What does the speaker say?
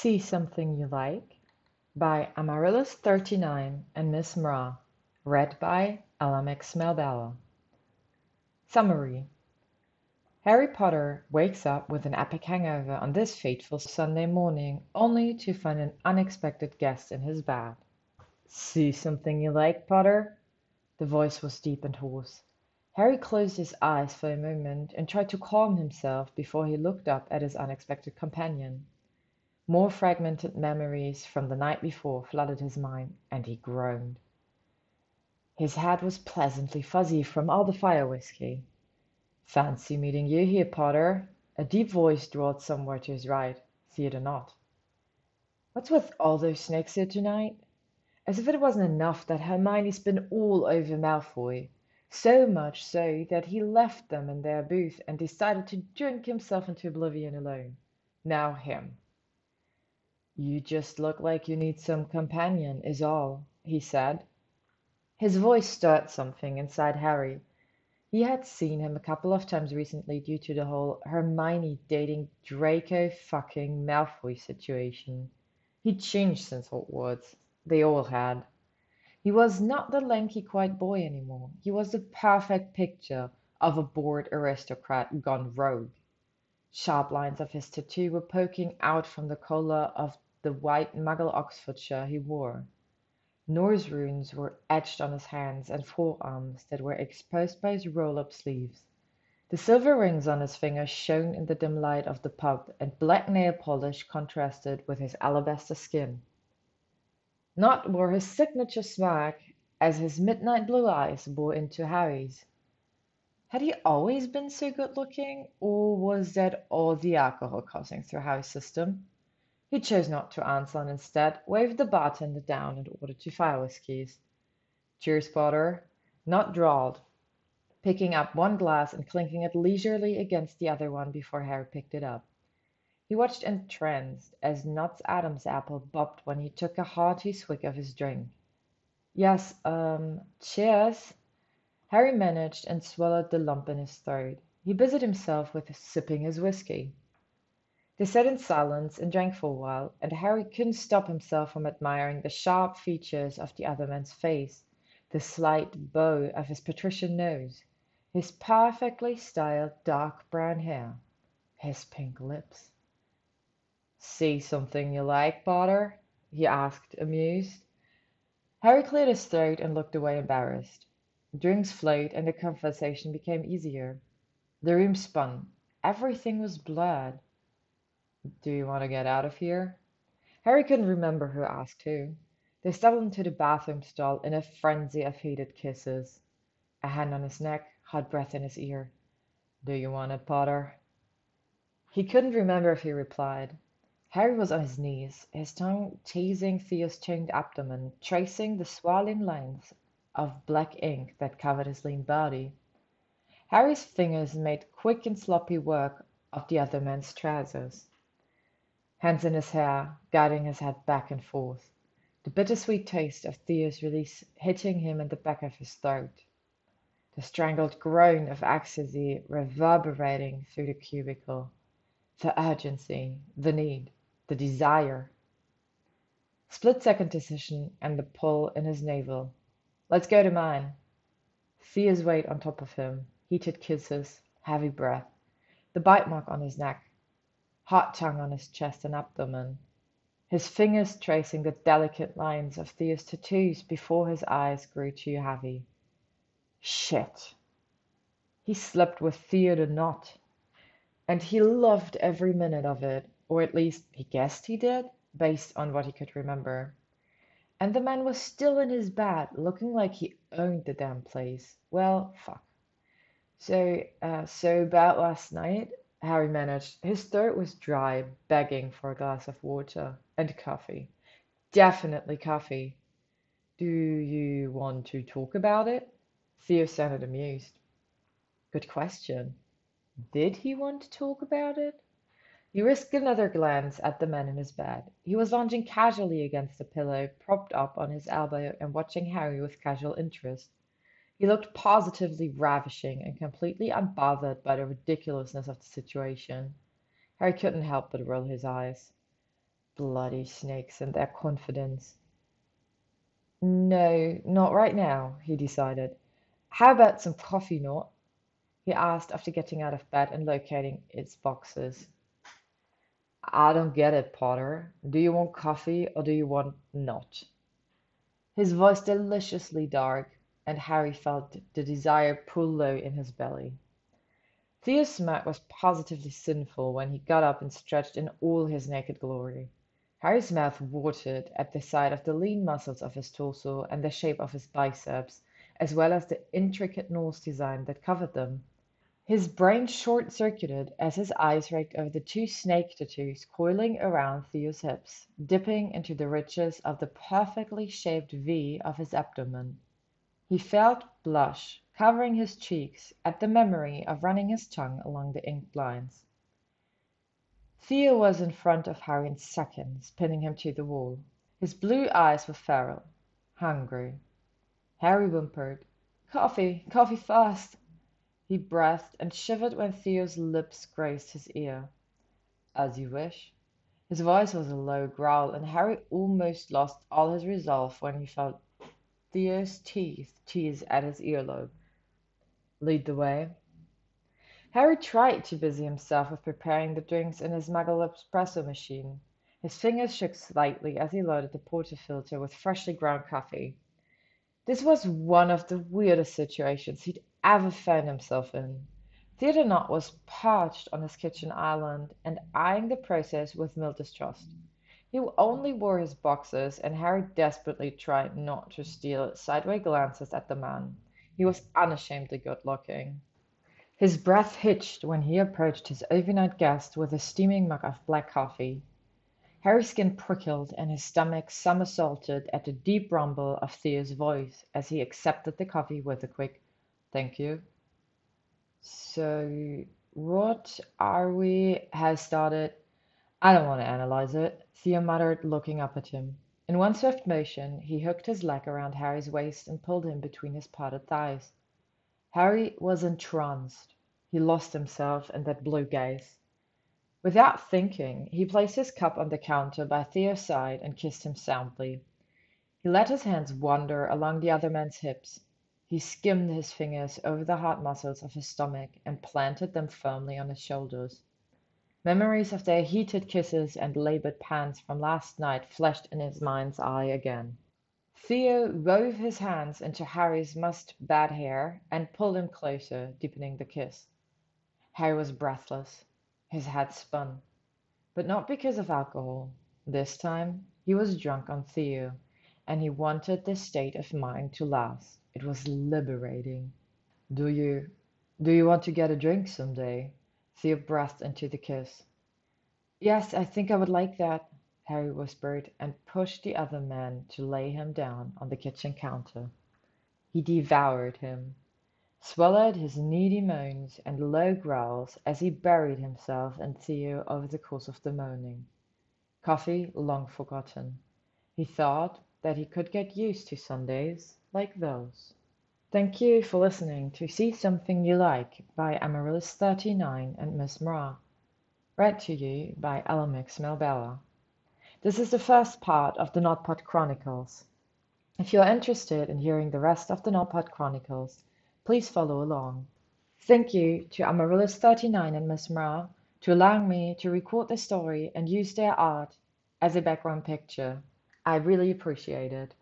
See Something You Like by Amarillis39 and MissMrah. Read by LMX Melbella. Summary Harry Potter wakes up with an epic hangover on this fateful Sunday morning, only to find an unexpected guest in his bed. See something you like, Potter? The voice was deep and hoarse. Harry closed his eyes for a moment and tried to calm himself before he looked up at his unexpected companion. More fragmented memories from the night before flooded his mind, and he groaned. His head was pleasantly fuzzy from all the fire whiskey. Fancy meeting you here, Potter. A deep voice drawled somewhere to his right. Theodore Nott. What's with all those snakes here tonight? As if it wasn't enough that Hermione's been all over Malfoy. So much so that he left them in their booth and decided to drink himself into oblivion alone. Now him. "You just look like you need some companion, is all," he said. His voice stirred something inside Harry. He had seen him a couple of times recently due to the whole Hermione dating Draco fucking Malfoy situation. He'd changed since Hogwarts. They all had. He was not the lanky quiet boy anymore. He was the perfect picture of a bored aristocrat gone rogue. Sharp lines of his tattoo were poking out from the collar of the white Muggle Oxford shirt he wore. Norse runes were etched on his hands and forearms that were exposed by his roll-up sleeves. The silver rings on his fingers shone in the dim light of the pub, and black nail polish contrasted with his alabaster skin. Nott wore his signature swag, as his midnight blue eyes bore into Harry's. Had he always been so good looking, or was that all the alcohol coursing through Harry's system? He chose not to answer and instead waved the bartender down and ordered two fire whiskies. Cheers, Potter. Nott drawled, picking up one glass and clinking it leisurely against the other one before Harry picked it up. He watched entranced as Nott's Adam's apple bobbed when he took a hearty swig of his drink. Yes, um, cheers. Harry managed and swallowed the lump in his throat. He busied himself with sipping his whiskey. They sat in silence and drank for a while, and Harry couldn't stop himself from admiring the sharp features of the other man's face, the slight bow of his patrician nose, his perfectly styled dark brown hair, his pink lips. "See something you like, Potter?" he asked, amused. Harry cleared his throat and looked away embarrassed. Drinks flowed and the conversation became easier. The room spun. Everything was blurred. "Do you want to get out of here?" Harry couldn't remember who asked who. They stumbled into the bathroom stall in a frenzy of heated kisses. A hand on his neck, hot breath in his ear. "Do you want it, Potter?" He couldn't remember if he replied. Harry was on his knees, his tongue teasing Theo's chained abdomen, tracing the swirling lines of black ink that covered his lean body. Harry's fingers made quick and sloppy work of the other man's trousers hands in his hair, guiding his head back and forth, the bittersweet taste of Theo's release hitting him in the back of his throat, the strangled groan of ecstasy reverberating through the cubicle, the urgency, the need, the desire. Split second decision and the pull in his navel. Let's go to mine. Theo's weight on top of him, heated kisses, heavy breath, the bite mark on his neck, hot tongue on his chest and abdomen, his fingers tracing the delicate lines of Theo's tattoos before his eyes grew too heavy. Shit! He slept with Theodore Nott, and he loved every minute of it, or at least he guessed he did, based on what he could remember. And the man was still in his bed, looking like he owned the damn place. Well, fuck. So, uh, so about last night, Harry managed. His throat was dry, begging for a glass of water and coffee. Definitely coffee. Do you want to talk about it? Theo sounded amused. Good question. Did he want to talk about it? He risked another glance at the man in his bed. He was lounging casually against a pillow, propped up on his elbow and watching Harry with casual interest. He looked positively ravishing and completely unbothered by the ridiculousness of the situation. Harry couldn't help but roll his eyes. Bloody snakes and their confidence. No, Nott right now, he decided. How about some coffee, Nott? he asked after getting out of bed and locating its boxes. I don't get it, Potter. Do you want coffee or do you want not? His voice deliciously dark, and Harry felt the desire pull low in his belly. Theo's smirk was positively sinful when he got up and stretched in all his naked glory. Harry's mouth watered at the sight of the lean muscles of his torso and the shape of his biceps, as well as the intricate Norse design that covered them. His brain short-circuited as his eyes raked over the two snake tattoos coiling around Theo's hips, dipping into the riches of the perfectly shaped V of his abdomen. He felt blush covering his cheeks at the memory of running his tongue along the inked lines. Theo was in front of Harry in seconds, pinning him to the wall. His blue eyes were feral, hungry. Harry whimpered, "Coffee, coffee fast!" He breathed and shivered when Theo's lips grazed his ear. "As you wish." His voice was a low growl, and Harry almost lost all his resolve when he felt Theo's teeth tease at his earlobe. "Lead the way." Harry tried to busy himself with preparing the drinks in his Muggle espresso machine. His fingers shook slightly as he loaded the portafilter with freshly ground coffee. This was one of the weirdest situations he'd ever found himself in. Theodore was perched on his kitchen island and eyeing the process with mild distrust. He only wore his boxers, and Harry desperately tried not to steal sideway glances at the man. He was unashamedly good-looking. His breath hitched when he approached his overnight guest with a steaming mug of black coffee. Harry's skin prickled and his stomach somersaulted at the deep rumble of Theo's voice as he accepted the coffee with a quick "Thank you." "So what are we has started "I don't want to analyze it," Theo muttered, looking up at him. In one swift motion he hooked his leg around Harry's waist and pulled him between his parted thighs. Harry was entranced. He lost himself in that blue gaze. Without thinking, he placed his cup on the counter by Theo's side and kissed him soundly. He let his hands wander along the other man's hips. He skimmed his fingers over the hard muscles of his stomach and planted them firmly on his shoulders. Memories of their heated kisses and labored pants from last night flashed in his mind's eye again. Theo wove his hands into Harry's mussed bad hair and pulled him closer, deepening the kiss. Harry was breathless. His head spun. But not because of alcohol. This time he was drunk on Theo, and he wanted this state of mind to last. It was liberating. "Do you do you want to get a drink some day?" Theo breathed into the kiss. "Yes, I think I would like that," Harry whispered, and pushed the other man to lay him down on the kitchen counter. He devoured him swallowed his needy moans and low growls as he buried himself and Theo over the course of the morning. Coffee long forgotten. He thought that he could get used to Sundays like those. Thank you for listening to See Something You Like by Amarillis39 and MissMrah. Read to you by Alamix Melbella. This is the first part of the NottPott Chronicles. If you are interested in hearing the rest of the NottPott Chronicles, Please follow along. Thank you to Amarillis39 and MissMrah to allowing me to record the story and use their art as a background picture. I really appreciate it.